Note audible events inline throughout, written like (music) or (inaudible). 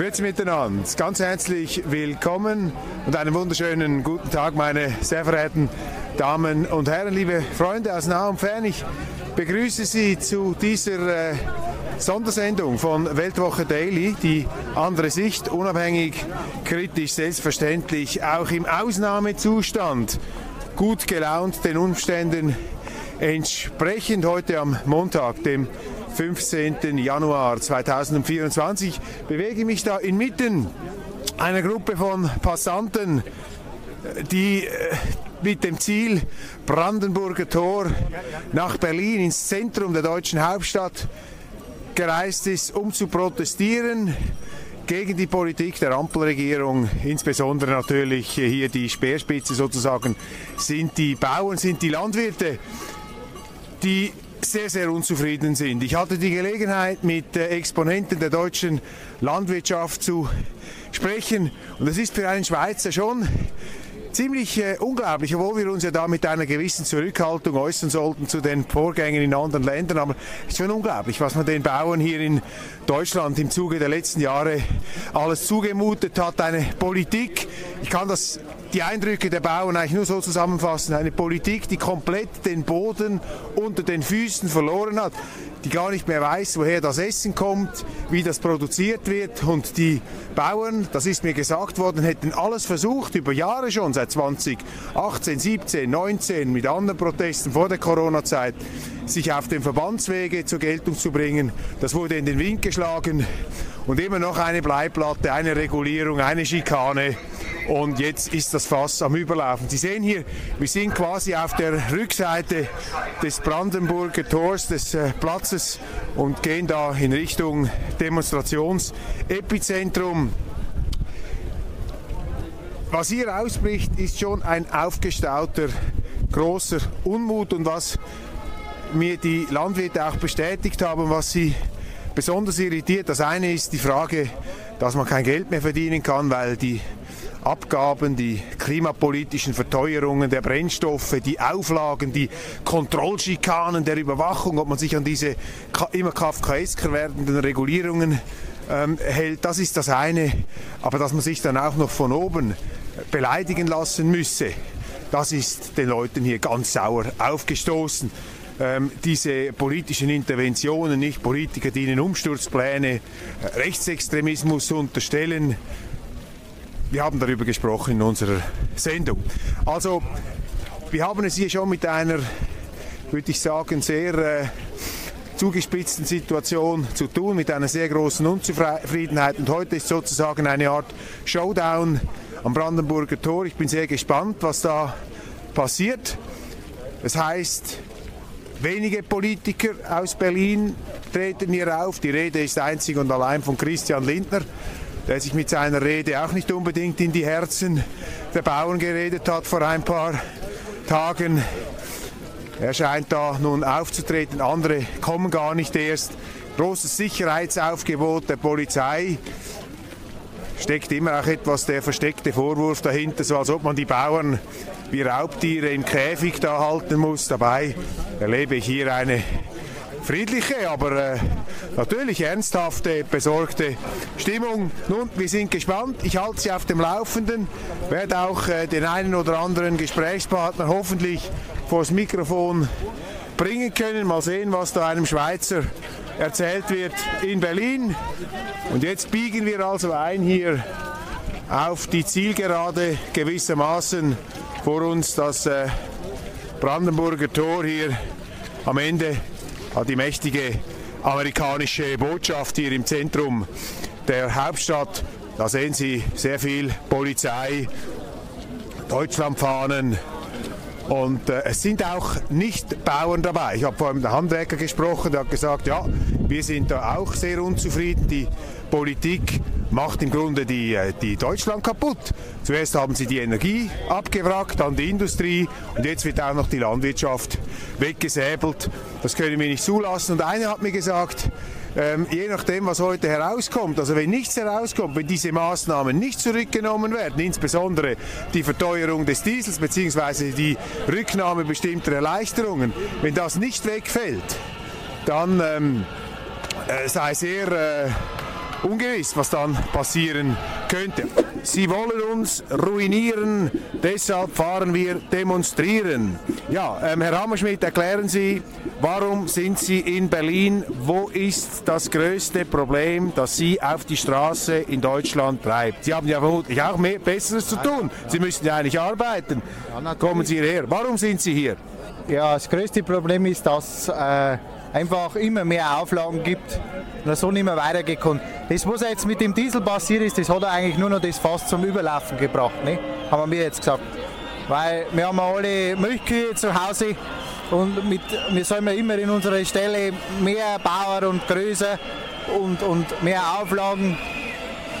Grüezi miteinander, ganz herzlich willkommen und einen wunderschönen guten Tag, meine sehr verehrten Damen und Herren, liebe Freunde aus nah und fern. Ich begrüße Sie zu dieser äh, Sondersendung von Weltwoche Daily, die andere Sicht, unabhängig, kritisch, selbstverständlich, auch im Ausnahmezustand, gut gelaunt den Umständen entsprechend. Heute am Montag, dem 15. Januar 2024 bewege ich mich da inmitten einer Gruppe von Passanten, die äh, mit dem Ziel Brandenburger Tor nach Berlin ins Zentrum der deutschen Hauptstadt gereist ist, um zu protestieren gegen die Politik der Ampelregierung, insbesondere natürlich hier die Speerspitze sozusagen, sind die Bauern, sind die Landwirte, die sehr, sehr unzufrieden sind. Ich hatte die Gelegenheit, mit äh, Exponenten der deutschen Landwirtschaft zu sprechen und es ist für einen Schweizer schon ziemlich äh, unglaublich, obwohl wir uns ja da mit einer gewissen Zurückhaltung äußern sollten zu den Vorgängen in anderen Ländern. Aber es ist schon unglaublich, was man den Bauern hier in Deutschland im Zuge der letzten Jahre alles zugemutet hat. Eine Politik, ich kann das die Eindrücke der Bauern eigentlich nur so zusammenfassen. Eine Politik, die komplett den Boden unter den Füßen verloren hat, die gar nicht mehr weiß, woher das Essen kommt, wie das produziert wird. Und die Bauern, das ist mir gesagt worden, hätten alles versucht, über Jahre schon, seit 2018, 17, 19, mit anderen Protesten vor der Corona-Zeit, sich auf dem Verbandswege zur Geltung zu bringen. Das wurde in den Wind geschlagen und immer noch eine Bleiplatte, eine Regulierung, eine Schikane und jetzt ist das Fass am Überlaufen. Sie sehen hier, wir sind quasi auf der Rückseite des Brandenburger Tors, des äh, Platzes und gehen da in Richtung Demonstrationsepizentrum. Was hier ausbricht, ist schon ein aufgestauter großer Unmut und was mir die Landwirte auch bestätigt haben, was sie besonders irritiert. Das eine ist die Frage, dass man kein Geld mehr verdienen kann, weil die Abgaben, die klimapolitischen Verteuerungen der Brennstoffe, die Auflagen, die Kontrollschikanen der Überwachung, ob man sich an diese immer kafkaesker werdenden Regulierungen ähm, hält, das ist das eine. Aber dass man sich dann auch noch von oben beleidigen lassen müsse, das ist den Leuten hier ganz sauer aufgestoßen. Ähm, diese politischen Interventionen, nicht Politiker, die ihnen Umsturzpläne, äh, Rechtsextremismus unterstellen, wir haben darüber gesprochen in unserer Sendung. Also, wir haben es hier schon mit einer, würde ich sagen, sehr äh, zugespitzten Situation zu tun, mit einer sehr großen Unzufriedenheit. Und heute ist sozusagen eine Art Showdown am Brandenburger Tor. Ich bin sehr gespannt, was da passiert. Das heißt, wenige Politiker aus Berlin treten hier auf. Die Rede ist einzig und allein von Christian Lindner der sich mit seiner Rede auch nicht unbedingt in die Herzen der Bauern geredet hat vor ein paar Tagen. Er scheint da nun aufzutreten, andere kommen gar nicht erst. Großes Sicherheitsaufgebot der Polizei. Steckt immer auch etwas der versteckte Vorwurf dahinter, so als ob man die Bauern wie Raubtiere im Käfig da halten muss. Dabei erlebe ich hier eine friedliche, aber äh, natürlich ernsthafte, besorgte Stimmung. Nun, wir sind gespannt. Ich halte Sie auf dem Laufenden, werde auch äh, den einen oder anderen Gesprächspartner hoffentlich vors Mikrofon bringen können. Mal sehen, was da einem Schweizer erzählt wird in Berlin. Und jetzt biegen wir also ein hier auf die Zielgerade gewissermaßen vor uns das äh, Brandenburger Tor hier am Ende die mächtige amerikanische Botschaft hier im Zentrum der Hauptstadt. Da sehen Sie sehr viel Polizei, Deutschlandfahnen Und äh, es sind auch nicht Bauern dabei. Ich habe vorhin mit einem Handwerker gesprochen, der hat gesagt, ja, wir sind da auch sehr unzufrieden. Die Politik macht im Grunde die, äh, die Deutschland kaputt. Zuerst haben sie die Energie abgewrackt, dann die Industrie und jetzt wird auch noch die Landwirtschaft weggesäbelt. Das können wir nicht zulassen. Und einer hat mir gesagt, ähm, je nachdem, was heute herauskommt, also wenn nichts herauskommt, wenn diese Maßnahmen nicht zurückgenommen werden, insbesondere die Verteuerung des Diesels bzw. die Rücknahme bestimmter Erleichterungen, wenn das nicht wegfällt, dann ähm, äh, sei sehr äh, ungewiss, was dann passieren könnte. Sie wollen uns ruinieren, deshalb fahren wir demonstrieren. Ja, ähm, Herr Hammerschmidt, erklären Sie, warum sind Sie in Berlin? Wo ist das größte Problem, das Sie auf die Straße in Deutschland treibt? Sie haben ja vermutlich auch mehr Besseres zu tun. Sie müssen ja eigentlich arbeiten. Kommen Sie hierher. Warum sind Sie hier? Ja, das größte Problem ist, dass äh, einfach immer mehr Auflagen gibt und so nicht mehr weitergekommen. Das, was jetzt mit dem Diesel passiert ist, das hat er eigentlich nur noch das Fass zum Überlaufen gebracht, ne? haben wir jetzt gesagt. Weil wir haben alle Milchkühe zu Hause und mit, wir sollen ja immer in unserer Stelle mehr Bauer und größer und, und mehr Auflagen.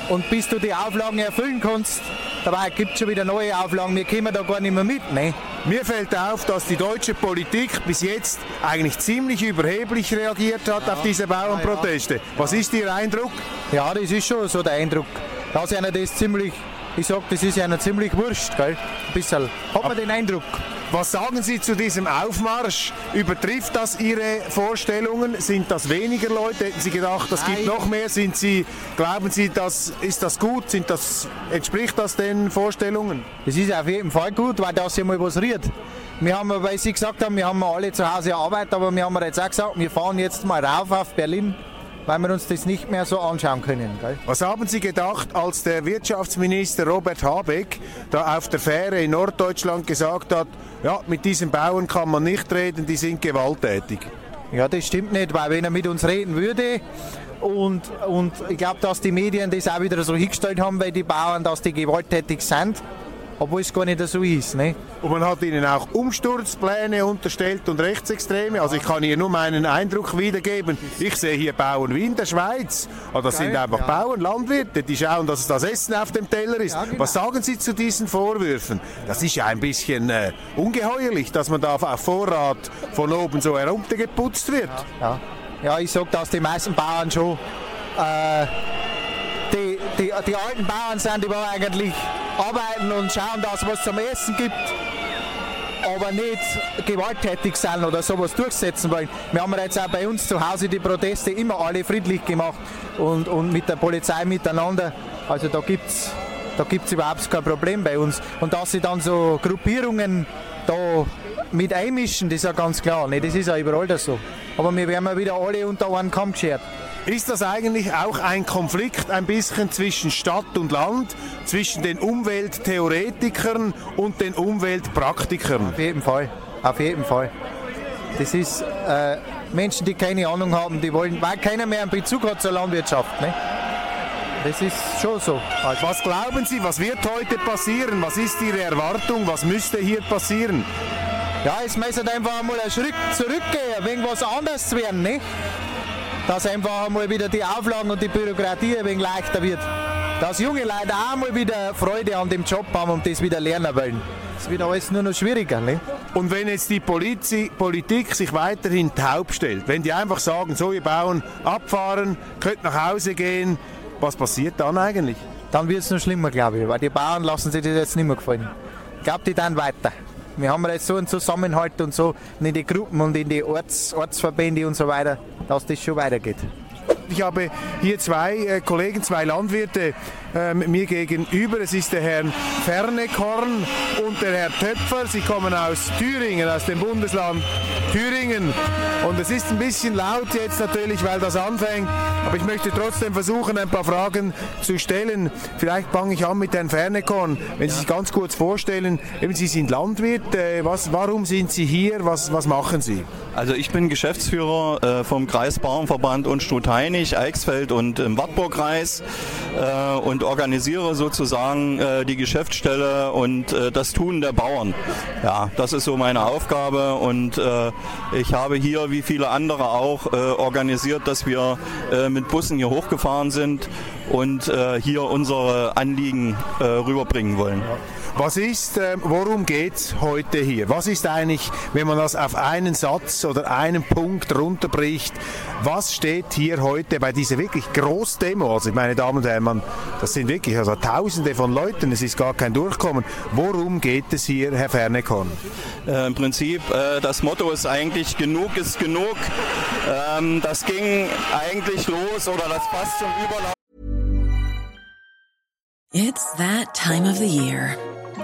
Und bis du die Auflagen erfüllen kannst, dabei gibt es schon wieder neue Auflagen, wir kommen da gar nicht mehr mit. Ne? Mir fällt auf, dass die deutsche Politik bis jetzt eigentlich ziemlich überheblich reagiert hat ja. auf diese Bauernproteste. Ja. Was ist Ihr Eindruck? Ja, das ist schon so der Eindruck. Dass einer das ziemlich, ich sag, das ist einer ziemlich wurscht, gell? Ein bisschen. Hat man den Eindruck. Was sagen Sie zu diesem Aufmarsch? Übertrifft das Ihre Vorstellungen? Sind das weniger Leute? Hätten Sie gedacht, das gibt noch mehr? Sind Sie, glauben Sie, das, ist das gut? Sind das, entspricht das den Vorstellungen? Das ist auf jeden Fall gut, weil das ja mal was rührt. Wir haben, weil Sie gesagt haben, wir haben alle zu Hause Arbeit, aber wir haben jetzt auch gesagt, wir fahren jetzt mal rauf auf Berlin weil wir uns das nicht mehr so anschauen können. Gell? Was haben Sie gedacht, als der Wirtschaftsminister Robert Habeck da auf der Fähre in Norddeutschland gesagt hat, ja, mit diesen Bauern kann man nicht reden, die sind gewalttätig? Ja, das stimmt nicht, weil wenn er mit uns reden würde, und, und ich glaube, dass die Medien das auch wieder so hingestellt haben, weil die Bauern, dass die gewalttätig sind, obwohl es gar nicht so ist. Ne? Und man hat ihnen auch Umsturzpläne unterstellt und Rechtsextreme. Also ich kann hier nur meinen Eindruck wiedergeben. Ich sehe hier Bauern wie in der Schweiz. Also das sind einfach ja. Bauern, Landwirte, die schauen, dass das Essen auf dem Teller ist. Ja, genau. Was sagen Sie zu diesen Vorwürfen? Das ist ja ein bisschen äh, ungeheuerlich, dass man da auf Vorrat von oben so heruntergeputzt wird. Ja, ja. ich sage, dass die meisten Bauern schon äh, die, die, alten Bauern sind, die wollen eigentlich arbeiten und schauen, dass es was zum Essen gibt aber nicht gewalttätig sein oder sowas durchsetzen wollen. Wir haben jetzt auch bei uns zu Hause die Proteste immer alle friedlich gemacht und, und mit der Polizei miteinander. Also da gibt es da gibt's überhaupt kein Problem bei uns. Und dass sie dann so Gruppierungen da mit einmischen, das ist ja ganz klar. Ne? Das ist ja überall das so. Aber wir werden wieder alle unter einen Kamm geschert. Ist das eigentlich auch ein Konflikt ein bisschen zwischen Stadt und Land, zwischen den Umwelttheoretikern und den Umweltpraktikern? Auf jeden Fall, auf jeden Fall. Das ist äh, Menschen, die keine Ahnung haben, die wollen, weil keiner mehr einen Bezug hat zur Landwirtschaft. Ne? Das ist schon so. Also was glauben Sie, was wird heute passieren? Was ist Ihre Erwartung? Was müsste hier passieren? Ja, es müsste einfach einmal einen Schritt zurückgehen, wegen was anderes werden. Ne? Dass einfach einmal wieder die Auflagen und die Bürokratie ein wenig leichter wird. Dass junge Leute auch mal wieder Freude an dem Job haben und das wieder lernen wollen. Es wird alles nur noch schwieriger. Ne? Und wenn jetzt die Politik, Politik sich weiterhin taub stellt, wenn die einfach sagen, so ihr Bauern abfahren, könnt nach Hause gehen, was passiert dann eigentlich? Dann wird es noch schlimmer, glaube ich, weil die Bauern lassen sich das jetzt nicht mehr gefallen. Ich glaube, die dann weiter. Wir haben jetzt so einen Zusammenhalt und so in die Gruppen und in die Orts, Ortsverbände und so weiter, dass das schon weitergeht. Ich habe hier zwei äh, Kollegen, zwei Landwirte äh, mir gegenüber. Es ist der Herr Fernekorn und der Herr Töpfer. Sie kommen aus Thüringen, aus dem Bundesland Thüringen. Und es ist ein bisschen laut jetzt natürlich, weil das anfängt. Aber ich möchte trotzdem versuchen, ein paar Fragen zu stellen. Vielleicht fange ich an mit Herrn Fernekorn. Wenn Sie sich ganz kurz vorstellen, eben Sie sind Landwirt. Äh, was, warum sind Sie hier? Was, was machen Sie? Also ich bin Geschäftsführer äh, vom Kreis Bauernverband und Stutheinig, Eichsfeld und im Wartburgkreis. Äh, und und organisiere sozusagen äh, die Geschäftsstelle und äh, das Tun der Bauern. Ja, das ist so meine Aufgabe und äh, ich habe hier, wie viele andere auch, äh, organisiert, dass wir äh, mit Bussen hier hochgefahren sind und äh, hier unsere Anliegen äh, rüberbringen wollen. Was ist, äh, worum geht's heute hier? Was ist eigentlich, wenn man das auf einen Satz oder einen Punkt runterbricht, was steht hier heute bei dieser wirklich Großdemo? Also meine Damen und Herren, man, das sind wirklich also Tausende von Leuten, es ist gar kein Durchkommen. Worum geht es hier, Herr Fernekorn? Äh, Im Prinzip, äh, das Motto ist eigentlich, genug ist genug. Ähm, das ging eigentlich los oder das fast zum Überlauf. It's that time of the year.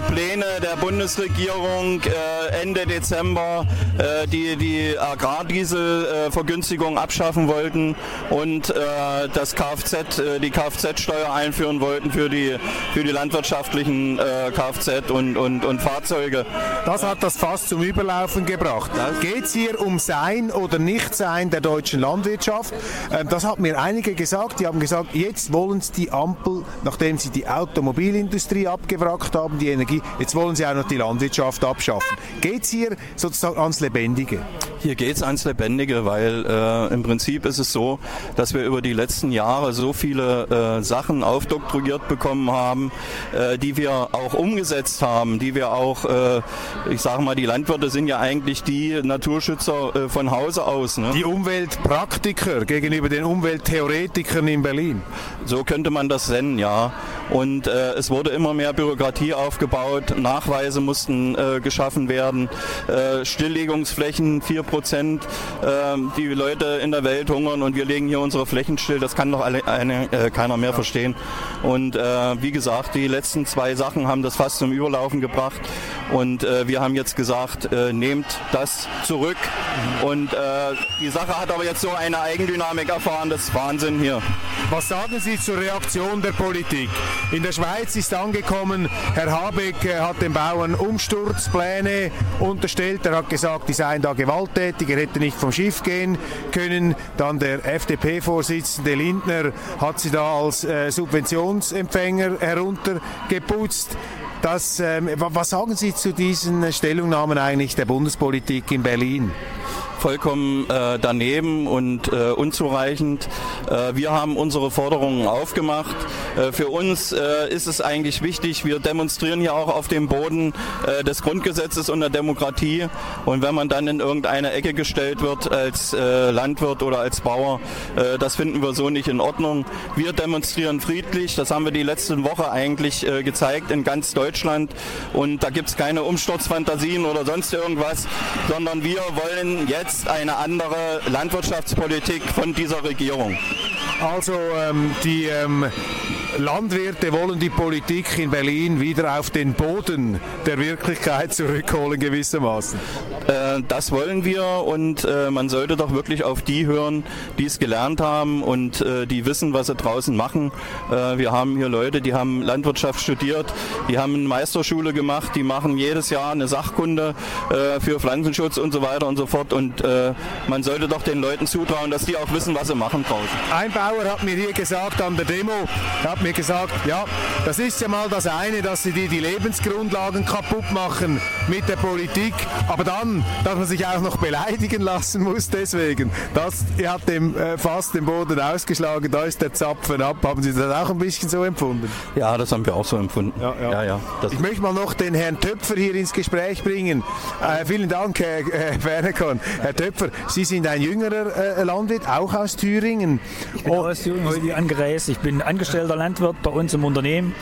Pläne der Bundesregierung äh, Ende Dezember äh, die, die Agrardieselvergünstigung abschaffen wollten und äh, das Kfz, die Kfz-Steuer einführen wollten für die, für die landwirtschaftlichen Kfz und, und, und Fahrzeuge. Das hat das fast zum Überlaufen gebracht. Geht es hier um Sein oder Nichtsein der deutschen Landwirtschaft? Ähm, das hat mir einige gesagt. Die haben gesagt, jetzt wollen sie die Ampel, nachdem sie die Automobilindustrie abgewrackt haben, die Energie, jetzt wollen sie auch noch die Landwirtschaft abschaffen. Geht es hier sozusagen ans Lebendige? Hier geht es ans Lebendige, weil äh, im Prinzip ist es so, dass wir über die letzten Jahre so viele äh, Sachen aufdoktoriert bekommen haben, äh, die wir auch umgesetzt haben, die wir auch, äh, ich sage mal, die Landwirte sind ja eigentlich die Naturschützer äh, von Hause aus. Ne? Die Umweltpraktiker gegenüber den Umwelttheoretikern in Berlin. So könnte man das nennen, ja. Und äh, es wurde immer mehr Bürokratie aufgebaut, Nachweise mussten äh, geschaffen werden, äh, Stilllegungsflächen 4 Prozent, ähm, die Leute in der Welt hungern und wir legen hier unsere Flächen still, das kann doch alle, eine, äh, keiner mehr verstehen. Und äh, wie gesagt, die letzten zwei Sachen haben das fast zum Überlaufen gebracht. Und äh, wir haben jetzt gesagt, nehmt das zurück. Und die Sache hat aber jetzt so eine Eigendynamik erfahren, das ist Wahnsinn hier. Was sagen Sie zur Reaktion der Politik? In der Schweiz ist angekommen, Herr Habeck hat den Bauern Umsturzpläne unterstellt. Er hat gesagt, die seien da gewalttätig, er hätte nicht vom Schiff gehen können. Dann der FDP-Vorsitzende Lindner hat sie da als äh, Subventionsempfänger heruntergeputzt. Das, ähm, was sagen Sie zu diesen Stellungnahmen eigentlich der Bundespolitik in Berlin? Vollkommen äh, daneben und äh, unzureichend. Äh, wir haben unsere Forderungen aufgemacht. Äh, für uns äh, ist es eigentlich wichtig, wir demonstrieren hier auch auf dem Boden äh, des Grundgesetzes und der Demokratie. Und wenn man dann in irgendeine Ecke gestellt wird als Landwirt oder als Bauer, das finden wir so nicht in Ordnung. Wir demonstrieren friedlich, das haben wir die letzte Woche eigentlich gezeigt in ganz Deutschland. Und da gibt es keine Umsturzfantasien oder sonst irgendwas, sondern wir wollen jetzt jetzt eine andere Landwirtschaftspolitik von dieser Regierung. Also ähm, die ähm, Landwirte wollen die Politik in Berlin wieder auf den Boden der Wirklichkeit zurückholen gewissermaßen. Äh, das wollen wir und äh, man sollte doch wirklich auf die hören, die es gelernt haben und äh, die wissen, was sie draußen machen. Äh, wir haben hier Leute, die haben Landwirtschaft studiert, die haben eine Meisterschule gemacht, die machen jedes Jahr eine Sachkunde äh, für Pflanzenschutz und so weiter und so fort und äh, man sollte doch den Leuten zutrauen, dass die auch wissen, was sie machen draußen. Ein Bauer hat mir hier gesagt an der Demo, hat mir gesagt, ja, das ist ja mal das eine, dass sie dir die Lebensgrundlagen kaputt machen mit der Politik, aber dann, dass man sich auch noch beleidigen lassen muss deswegen. Das hat dem äh, fast den Boden ausgeschlagen, da ist der Zapfen ab. Haben Sie das auch ein bisschen so empfunden? Ja, das haben wir auch so empfunden. Ja, ja. ja, ja ich möchte mal noch den Herrn Töpfer hier ins Gespräch bringen. Äh, vielen Dank, Herr äh. Herr Töpfer, Sie sind ein jüngerer äh, Landwirt, auch aus Thüringen. Ich bin oh, aus Thüringen heute angereist. Ich bin angestellter Landwirt bei uns im Unternehmen.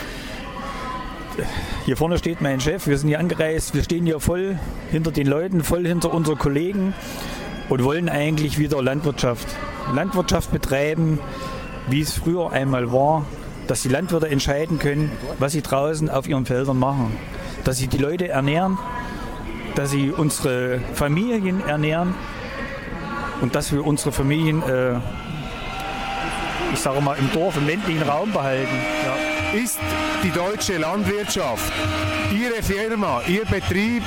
Hier vorne steht mein Chef, wir sind hier angereist, wir stehen hier voll hinter den Leuten, voll hinter unseren Kollegen und wollen eigentlich wieder Landwirtschaft. Landwirtschaft betreiben, wie es früher einmal war, dass die Landwirte entscheiden können, was sie draußen auf ihren Feldern machen. Dass sie die Leute ernähren, dass sie unsere Familien ernähren und dass wir unsere Familien, äh, ich sage mal, im Dorf, im ländlichen Raum behalten. Ja. Ist die deutsche Landwirtschaft, Ihre Firma, Ihr Betrieb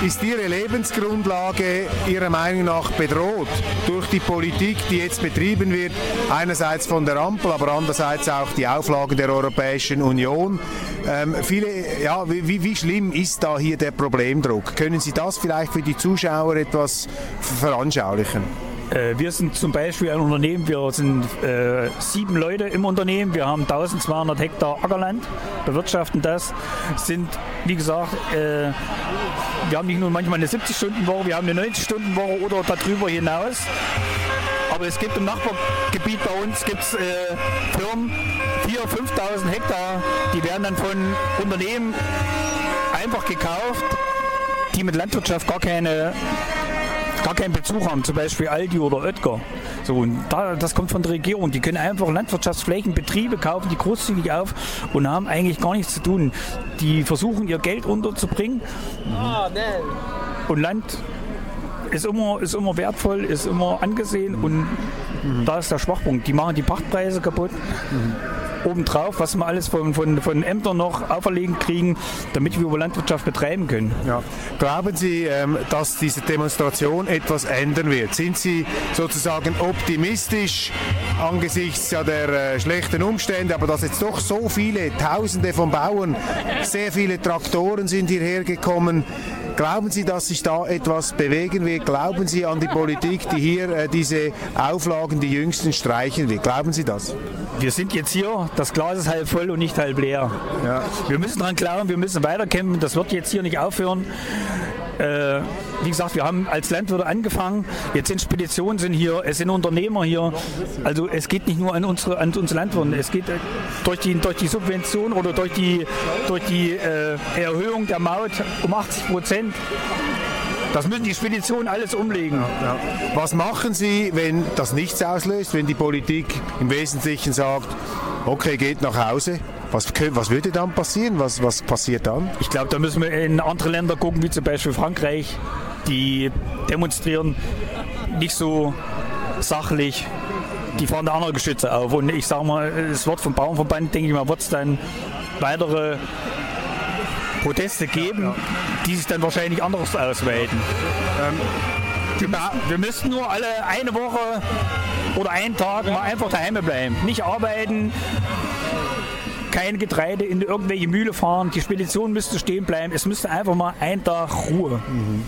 ist Ihre Lebensgrundlage Ihrer Meinung nach bedroht durch die Politik, die jetzt betrieben wird, einerseits von der Ampel, aber andererseits auch die Auflagen der Europäischen Union? Ähm, viele, ja, wie, wie schlimm ist da hier der Problemdruck? Können Sie das vielleicht für die Zuschauer etwas veranschaulichen? Äh, wir sind zum Beispiel ein Unternehmen, wir sind äh, sieben Leute im Unternehmen, wir haben 1200 Hektar Ackerland, bewirtschaften das, sind, wie gesagt, äh, wir haben nicht nur manchmal eine 70-Stunden-Woche, wir haben eine 90-Stunden-Woche oder darüber hinaus. Aber es gibt im Nachbargebiet bei uns gibt's, äh, Firmen, 4.000, 5.000 Hektar, die werden dann von Unternehmen einfach gekauft, die mit Landwirtschaft gar keine gar keinen Bezug haben, zum Beispiel Aldi oder Oetker. So, und da, das kommt von der Regierung. Die können einfach Landwirtschaftsflächen, Betriebe kaufen, die großzügig auf und haben eigentlich gar nichts zu tun. Die versuchen ihr Geld unterzubringen. Und Land ist immer, ist immer wertvoll, ist immer angesehen und da ist der Schwachpunkt. Die machen die Pachtpreise kaputt. Mhm obendrauf, was wir alles von, von, von Ämtern noch auferlegen kriegen, damit wir Landwirtschaft betreiben können. Ja. Glauben Sie, ähm, dass diese Demonstration etwas ändern wird? Sind Sie sozusagen optimistisch angesichts ja, der äh, schlechten Umstände, aber dass jetzt doch so viele Tausende von Bauern, sehr viele Traktoren sind hierher gekommen, Glauben Sie, dass sich da etwas bewegen wird? Glauben Sie an die Politik, die hier äh, diese Auflagen, die jüngsten, streichen wird? Glauben Sie das? Wir sind jetzt hier, das Glas ist halb voll und nicht halb leer. Ja. Wir müssen dran glauben, wir müssen weiterkämpfen, das wird jetzt hier nicht aufhören. Äh, wie gesagt, wir haben als Landwirte angefangen. Jetzt sind Speditionen sind hier, es sind Unternehmer hier. Also es geht nicht nur an unsere, an unsere Landwirte, es geht äh, durch die, durch die Subvention oder durch die, durch die äh, Erhöhung der Maut um 80 Prozent. Das müssen die Speditionen alles umlegen. Ja, ja. Was machen Sie, wenn das nichts auslöst, wenn die Politik im Wesentlichen sagt, okay, geht nach Hause? Was, was würde dann passieren? Was, was passiert dann? Ich glaube, da müssen wir in andere Länder gucken, wie zum Beispiel Frankreich. Die demonstrieren nicht so sachlich. Die fahren da andere Geschütze auf. Und ich sage mal, es wird vom Bauernverband, denke ich mal, wird es dann weitere Proteste geben, die sich dann wahrscheinlich anders ausweiten. Ähm, wir, wir müssten nur alle eine Woche oder einen Tag mal einfach daheim bleiben. Nicht arbeiten, kein Getreide in irgendwelche Mühle fahren, die Spedition müsste stehen bleiben, es müsste einfach mal ein Tag Ruhe. Mhm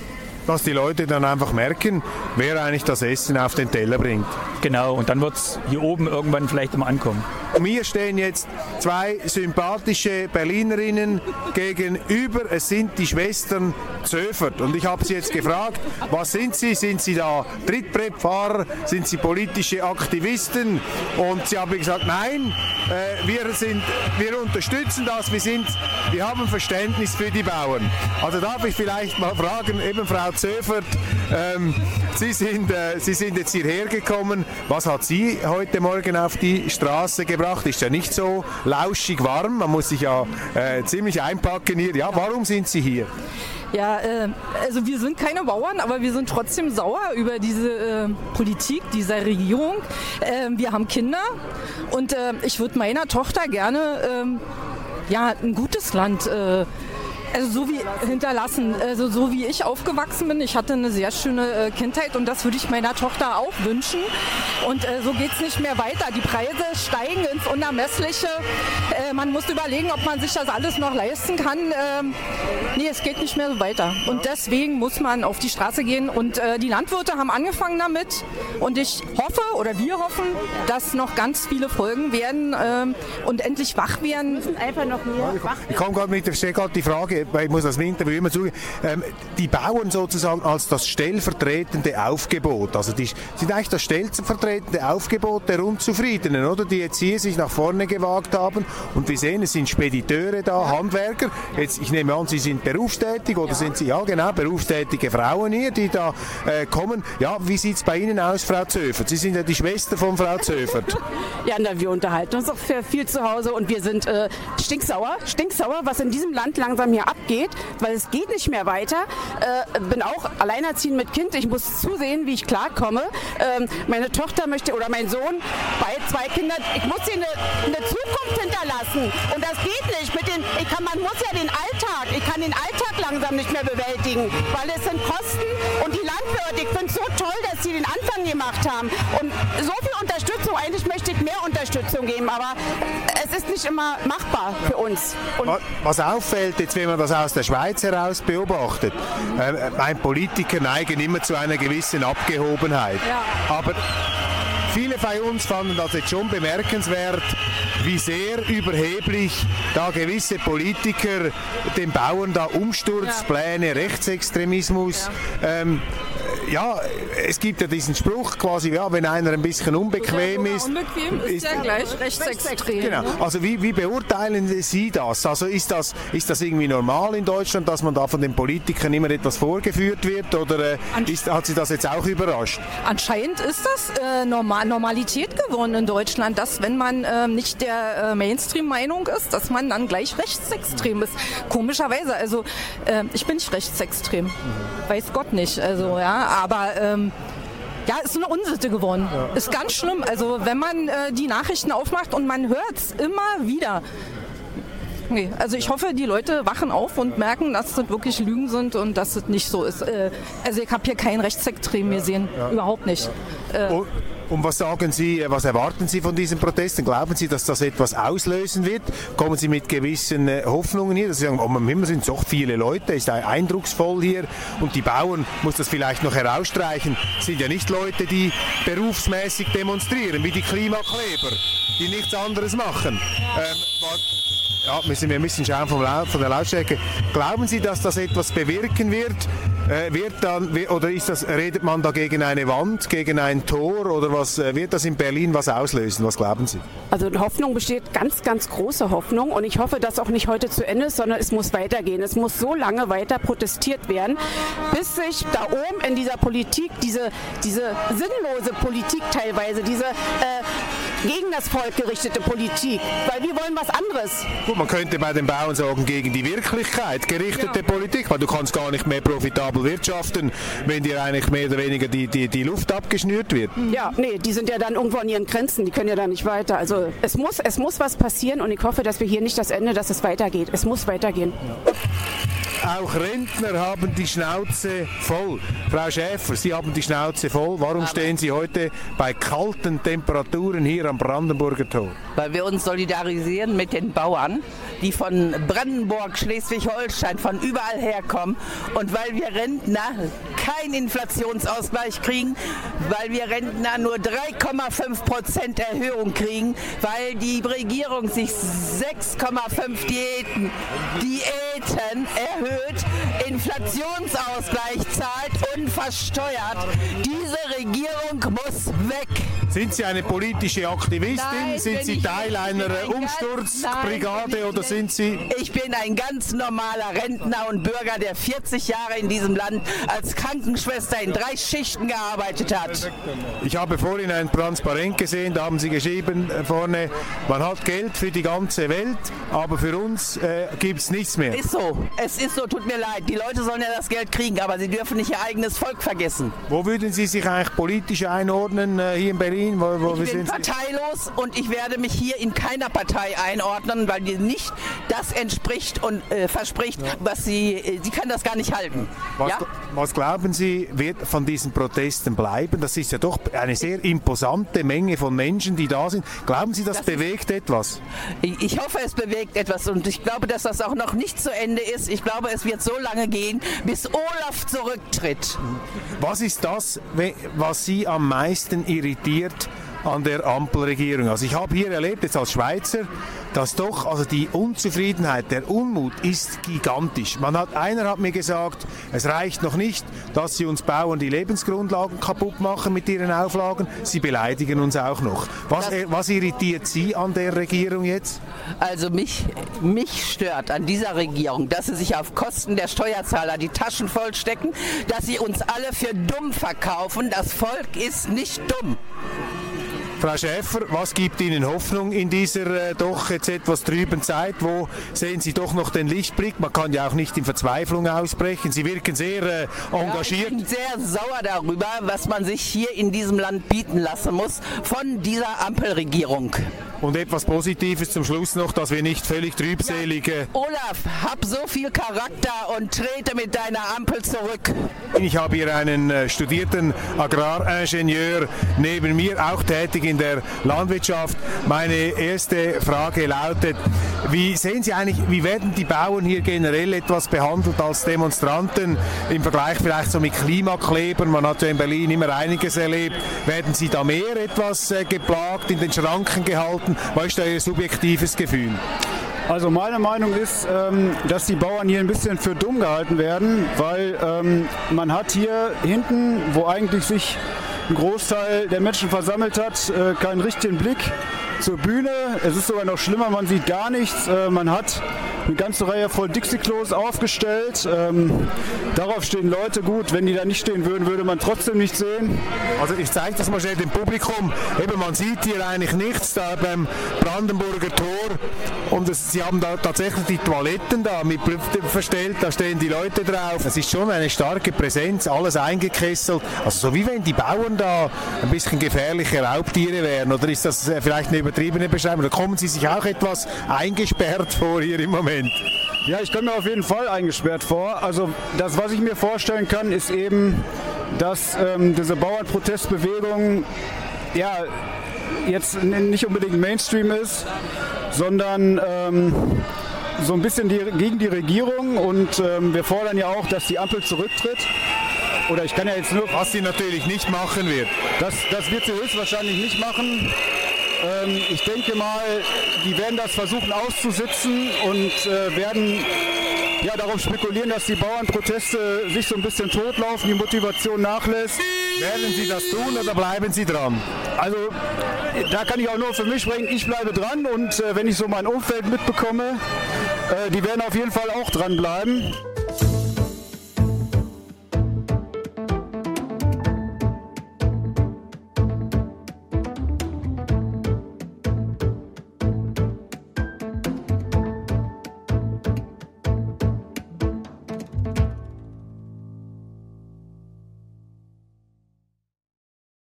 dass die Leute dann einfach merken, wer eigentlich das Essen auf den Teller bringt. Genau, und dann wird es hier oben irgendwann vielleicht immer ankommen. Mir stehen jetzt zwei sympathische Berlinerinnen gegenüber. Es sind die Schwestern Zöfert. Und ich habe sie jetzt gefragt, was sind sie? Sind sie da Trittbrettfahrer? Sind sie politische Aktivisten? Und sie haben gesagt, nein, äh, wir, sind, wir unterstützen das. Wir, sind, wir haben Verständnis für die Bauern. Also darf ich vielleicht mal fragen, eben Frau Zöfert, ähm, sie, sind, äh, sie sind jetzt hierher gekommen. Was hat Sie heute Morgen auf die Straße gebracht? Ist ja nicht so lauschig warm. Man muss sich ja äh, ziemlich einpacken hier. Ja, warum sind Sie hier? Ja, äh, also wir sind keine Bauern, aber wir sind trotzdem sauer über diese äh, Politik dieser Regierung. Äh, wir haben Kinder und äh, ich würde meiner Tochter gerne ähm, ja, ein gutes Land äh, Also so wie hinterlassen, also so wie ich aufgewachsen bin. Ich hatte eine sehr schöne äh, Kindheit und das würde ich meiner Tochter auch wünschen. Und äh, so geht es nicht mehr weiter. Die Preise steigen ins Unermessliche. Äh, man muss überlegen, ob man sich das alles noch leisten kann. Ähm, nee, es geht nicht mehr so weiter. Und deswegen muss man auf die Straße gehen. Und die Landwirte haben angefangen damit. Und ich hoffe oder wir hoffen, dass noch ganz viele folgen werden ähm, und endlich wach werden. Wir müssen einfach noch mehr wach Ich komme gerade mit der gerade die Frage, ich muss das im Interview immer zugeben, ähm, die Bauern sozusagen als das stellvertretende Aufgebot, also die sind eigentlich das stellvertretende Aufgebot der Unzufriedenen, oder? Die jetzt hier sich nach vorne gewagt haben und wir sehen, es sind Spediteure da, Handwerker. Jetzt, ich nehme an, Sie sind berufstätig oder ja. sind Sie, ja genau, berufstätige Frauen hier, die da äh, kommen. Ja, wie sieht es bei Ihnen aus, Frau Zöfert? Sie sind ja die Schwester von Frau Zöfert. (laughs) ja, na, wir unterhalten uns auch viel zu Hause und wir sind äh, stinksauer, stinksauer, was in diesem Land langsam hier abgeht, weil es geht nicht mehr weiter. Äh, bin auch alleinerziehend mit Kind. Ich muss zusehen, wie ich klarkomme. Ähm, meine Tochter möchte oder mein Sohn, bei zwei Kindern, ich muss ihnen eine, eine Zukunft hinterlassen. Und das geht nicht. Mit den, ich kann, man muss ja den Alltag, ich kann den Alltag langsam nicht mehr bewältigen, weil es sind Kosten und die Landwirte, ich finde es so toll, dass sie den Anfang gemacht haben. Und so viel Unterstützung, eigentlich möchte ich mehr Unterstützung geben, aber es ist nicht immer machbar für uns. Und was auffällt, jetzt wenn man das aus der Schweiz heraus beobachtet, äh, ein Politiker neigen immer zu einer gewissen Abgehobenheit. Ja. Aber Viele bei uns fanden das jetzt schon bemerkenswert, wie sehr überheblich da gewisse Politiker den Bauern da Umsturzpläne. Rechtsextremismus ja. ähm, ja, es gibt ja diesen Spruch quasi, ja, wenn einer ein bisschen unbequem ist. Unbequem ist, ist ja gleich rechtsextrem. Genau. Also wie, wie beurteilen Sie das? Also ist das, ist das irgendwie normal in Deutschland, dass man da von den Politikern immer etwas vorgeführt wird oder äh, ist, hat Sie das jetzt auch überrascht? Anscheinend ist das äh, normal, Normalität geworden in Deutschland, dass wenn man äh, nicht der äh, Mainstream-Meinung ist, dass man dann gleich rechtsextrem ist. Komischerweise, also äh, ich bin nicht rechtsextrem. Mhm. Weiß Gott nicht. Also ja, aber ähm, ja, ist eine Unsitte geworden. Ja. Ist ganz schlimm. Also wenn man äh, die Nachrichten aufmacht und man hört es immer wieder. Nee, also ich hoffe, die Leute wachen auf und merken, dass das wirklich Lügen sind und dass es nicht so ist. Äh, also ich habe hier keinen Rechtsextrem gesehen, ja. überhaupt nicht. Äh, oh. Und was sagen Sie, was erwarten Sie von diesen Protesten? Glauben Sie, dass das etwas auslösen wird? Kommen Sie mit gewissen äh, Hoffnungen hier? Dass Sie sagen, oh, im sind doch viele Leute, ist eindrucksvoll hier und die Bauern, muss das vielleicht noch herausstreichen, sind ja nicht Leute, die berufsmäßig demonstrieren, wie die Klimakleber, die nichts anderes machen. Ähm, ja, müssen wir ein bisschen schauen vom Laut, von der Lautstärke. Glauben Sie, dass das etwas bewirken wird? Äh, wird dann, oder ist das, redet man da gegen eine Wand, gegen ein Tor oder was äh, wird das in Berlin was auslösen? Was glauben Sie? Also Hoffnung besteht ganz, ganz große Hoffnung und ich hoffe, dass auch nicht heute zu Ende ist, sondern es muss weitergehen. Es muss so lange weiter protestiert werden, bis sich da oben in dieser Politik, diese, diese sinnlose Politik teilweise, diese äh, gegen das Volk gerichtete Politik, weil wir wollen was anderes. Gut, man könnte bei den Bauern sagen, gegen die Wirklichkeit gerichtete ja. Politik, weil du kannst gar nicht mehr profitabel wirtschaften, wenn dir eigentlich mehr oder weniger die, die, die Luft abgeschnürt wird. Ja, nee, die sind ja dann irgendwo an ihren Grenzen, die können ja da nicht weiter. Also es muss, es muss was passieren und ich hoffe, dass wir hier nicht das Ende, dass es weitergeht. Es muss weitergehen. Ja. Auch Rentner haben die Schnauze voll. Frau Schäfer, Sie haben die Schnauze voll. Warum stehen Sie heute bei kalten Temperaturen hier am Brandenburger Tor? Weil wir uns solidarisieren mit den Bauern, die von Brandenburg, Schleswig-Holstein, von überall herkommen. Und weil wir Rentner keinen Inflationsausgleich kriegen, weil wir Rentner nur 3,5 Prozent Erhöhung kriegen, weil die Regierung sich 6,5 Diäten, Diäten erhöht, Inflationsausgleich zahlt und versteuert. Diese Regierung muss weg. Sind Sie eine politische Aktivistin? Nein, sind Sie Teil einer Umsturzbrigade oder sind Sie? Ich bin ein ganz normaler Rentner und Bürger, der 40 Jahre in diesem Land als Krankenschwester in drei Schichten gearbeitet hat. Ich habe vorhin ein Transparent gesehen, da haben Sie geschrieben äh, vorne, man hat Geld für die ganze Welt, aber für uns äh, gibt es nichts mehr. Ist so, es ist so, tut mir leid. Die Leute sollen ja das Geld kriegen, aber sie dürfen nicht ihr eigenes eigenes Volk vergessen. Wo würden Sie sich eigentlich politisch einordnen äh, hier in Berlin? Wo, wo ich bin parteilos und ich werde mich hier in keiner Partei einordnen, weil die nicht das entspricht und äh, verspricht, ja. was sie, äh, sie kann das gar nicht halten. Was, ja? was glauben Sie, wird von diesen Protesten bleiben? Das ist ja doch eine sehr imposante Menge von Menschen, die da sind. Glauben Sie, das, das bewegt etwas? Ich, ich hoffe, es bewegt etwas und ich glaube, dass das auch noch nicht zu Ende ist. Ich glaube, es wird so lange gehen, bis Olaf zurücktritt. Was ist das, was Sie am meisten irritiert wird an der Ampelregierung? Also ich habe hier erlebt, jetzt als Schweizer, dass doch also die Unzufriedenheit, der Unmut ist gigantisch. Man hat, einer hat mir gesagt, es reicht noch nicht, dass sie uns Bauern die Lebensgrundlagen kaputt machen mit ihren Auflagen, sie beleidigen uns auch noch. Was, was irritiert Sie an der Regierung jetzt? Also mich, mich stört an dieser Regierung, dass sie sich auf Kosten der Steuerzahler die Taschen vollstecken, dass sie uns alle für dumm verkaufen. Das Volk ist nicht dumm. Frau Schäfer, was gibt Ihnen Hoffnung in dieser äh, doch jetzt etwas trüben Zeit? Wo sehen Sie doch noch den Lichtblick? Man kann ja auch nicht in Verzweiflung ausbrechen. Sie wirken sehr äh, engagiert. Ja, ich bin sehr sauer darüber, was man sich hier in diesem Land bieten lassen muss von dieser Ampelregierung. Und etwas Positives zum Schluss noch, dass wir nicht völlig trübselige. Ja, Olaf, hab so viel Charakter und trete mit deiner Ampel zurück. Ich habe hier einen äh, studierten Agraringenieur neben mir, auch tätig in der Landwirtschaft. Meine erste Frage lautet, wie sehen Sie eigentlich, wie werden die Bauern hier generell etwas behandelt als Demonstranten im Vergleich vielleicht so mit Klimaklebern? Man hat ja in Berlin immer einiges erlebt. Werden Sie da mehr etwas äh, geplagt, in den Schranken gehalten? Was ist da Ihr subjektives Gefühl? Also meine Meinung ist, ähm, dass die Bauern hier ein bisschen für dumm gehalten werden, weil ähm, man hat hier hinten, wo eigentlich sich ein Großteil der Menschen versammelt hat, äh, keinen richtigen Blick zur Bühne. Es ist sogar noch schlimmer, man sieht gar nichts. Äh, man hat eine ganze Reihe voll Dixie-Klos aufgestellt. Ähm, darauf stehen Leute gut. Wenn die da nicht stehen würden, würde man trotzdem nicht sehen. Also ich zeige das mal schnell dem Publikum. Eben, man sieht hier eigentlich nichts da beim Brandenburger Tor. Und es, sie haben da tatsächlich die Toiletten da mit verstellt. Da stehen die Leute drauf. Es ist schon eine starke Präsenz, alles eingekesselt. Also so wie wenn die Bauern da ein bisschen gefährliche Raubtiere wären. Oder ist das äh, vielleicht eine übertriebene Beschreibung? Oder kommen Sie sich auch etwas eingesperrt vor hier im Moment? Ja, ich komme mir auf jeden Fall eingesperrt vor. Also das, was ich mir vorstellen kann, ist eben, dass ähm, diese Bauernprotestbewegung ja jetzt nicht unbedingt Mainstream ist, sondern ähm, so ein bisschen die, gegen die Regierung und ähm, wir fordern ja auch, dass die Ampel zurücktritt. Oder ich kann ja jetzt nur. Was sie natürlich nicht machen wird. Das, das wird sie höchstwahrscheinlich nicht machen. Ähm, ich denke mal, die werden das versuchen auszusitzen und äh, werden ja, darauf spekulieren, dass die Bauernproteste sich so ein bisschen totlaufen, die Motivation nachlässt. Werden Sie das tun oder bleiben Sie dran? Also da kann ich auch nur für mich sprechen, ich bleibe dran und äh, wenn ich so mein Umfeld mitbekomme, äh, die werden auf jeden Fall auch dranbleiben.